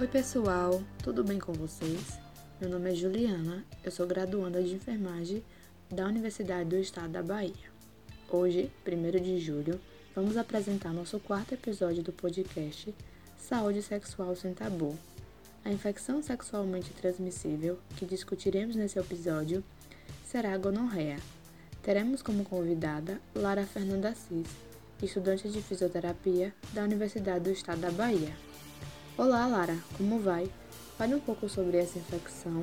Oi, pessoal, tudo bem com vocês? Meu nome é Juliana, eu sou graduanda de enfermagem da Universidade do Estado da Bahia. Hoje, 1 de julho, vamos apresentar nosso quarto episódio do podcast Saúde Sexual Sem Tabu. A infecção sexualmente transmissível que discutiremos nesse episódio será a gonorreia. Teremos como convidada Lara Fernanda Assis, estudante de fisioterapia da Universidade do Estado da Bahia. Olá, Lara, como vai? Fale um pouco sobre essa infecção.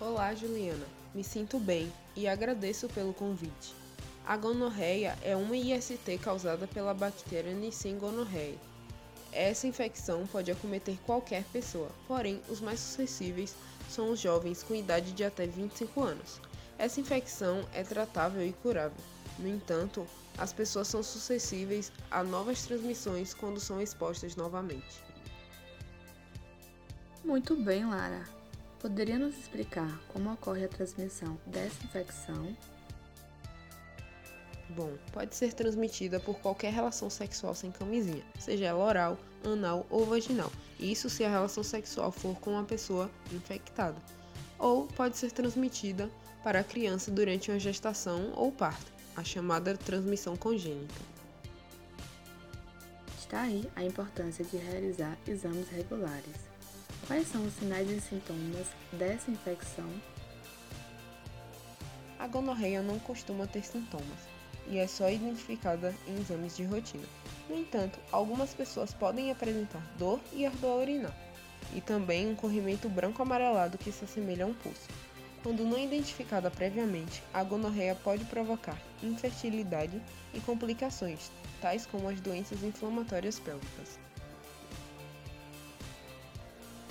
Olá, Juliana. Me sinto bem e agradeço pelo convite. A gonorreia é uma IST causada pela bactéria Nissen gonorrhoeae. Essa infecção pode acometer qualquer pessoa, porém os mais suscetíveis são os jovens com idade de até 25 anos. Essa infecção é tratável e curável. No entanto, as pessoas são suscetíveis a novas transmissões quando são expostas novamente. Muito bem, Lara. Poderia nos explicar como ocorre a transmissão dessa infecção? Bom, pode ser transmitida por qualquer relação sexual sem camisinha, seja ela oral, anal ou vaginal, isso se a relação sexual for com uma pessoa infectada. Ou pode ser transmitida para a criança durante uma gestação ou parto, a chamada transmissão congênita. Está aí a importância de realizar exames regulares. Quais são os sinais e sintomas dessa infecção? A gonorreia não costuma ter sintomas, e é só identificada em exames de rotina. No entanto, algumas pessoas podem apresentar dor e ardor urinar, e também um corrimento branco amarelado que se assemelha a um pulso. Quando não identificada previamente, a gonorreia pode provocar infertilidade e complicações, tais como as doenças inflamatórias pélvicas.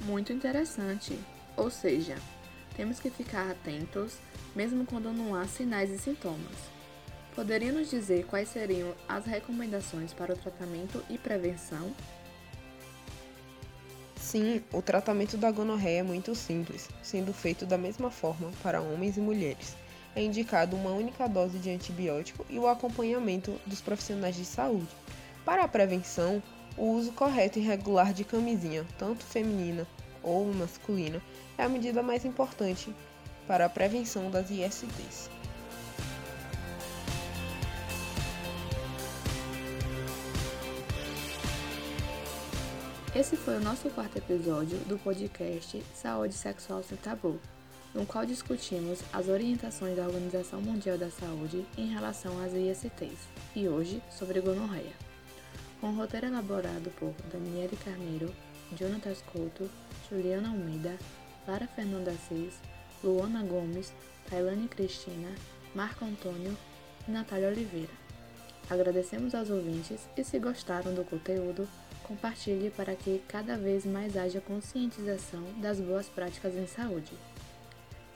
Muito interessante. Ou seja, temos que ficar atentos mesmo quando não há sinais e sintomas. Poderia nos dizer quais seriam as recomendações para o tratamento e prevenção? Sim, o tratamento da gonorreia é muito simples, sendo feito da mesma forma para homens e mulheres. É indicado uma única dose de antibiótico e o acompanhamento dos profissionais de saúde. Para a prevenção, o uso correto e regular de camisinha, tanto feminina ou masculina, é a medida mais importante para a prevenção das ISTs. Esse foi o nosso quarto episódio do podcast Saúde Sexual Sem Tabu, no qual discutimos as orientações da Organização Mundial da Saúde em relação às ISTs, e hoje sobre gonorreia. Com roteiro elaborado por Daniele Carneiro, Jonathan Couto, Juliana Almeida, Lara Fernanda Assis, Luana Gomes, Tailane Cristina, Marco Antônio e Natália Oliveira. Agradecemos aos ouvintes e se gostaram do conteúdo, compartilhe para que cada vez mais haja conscientização das boas práticas em saúde.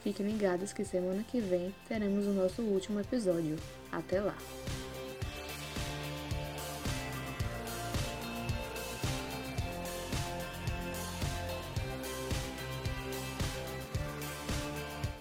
Fiquem ligados que semana que vem teremos o nosso último episódio. Até lá!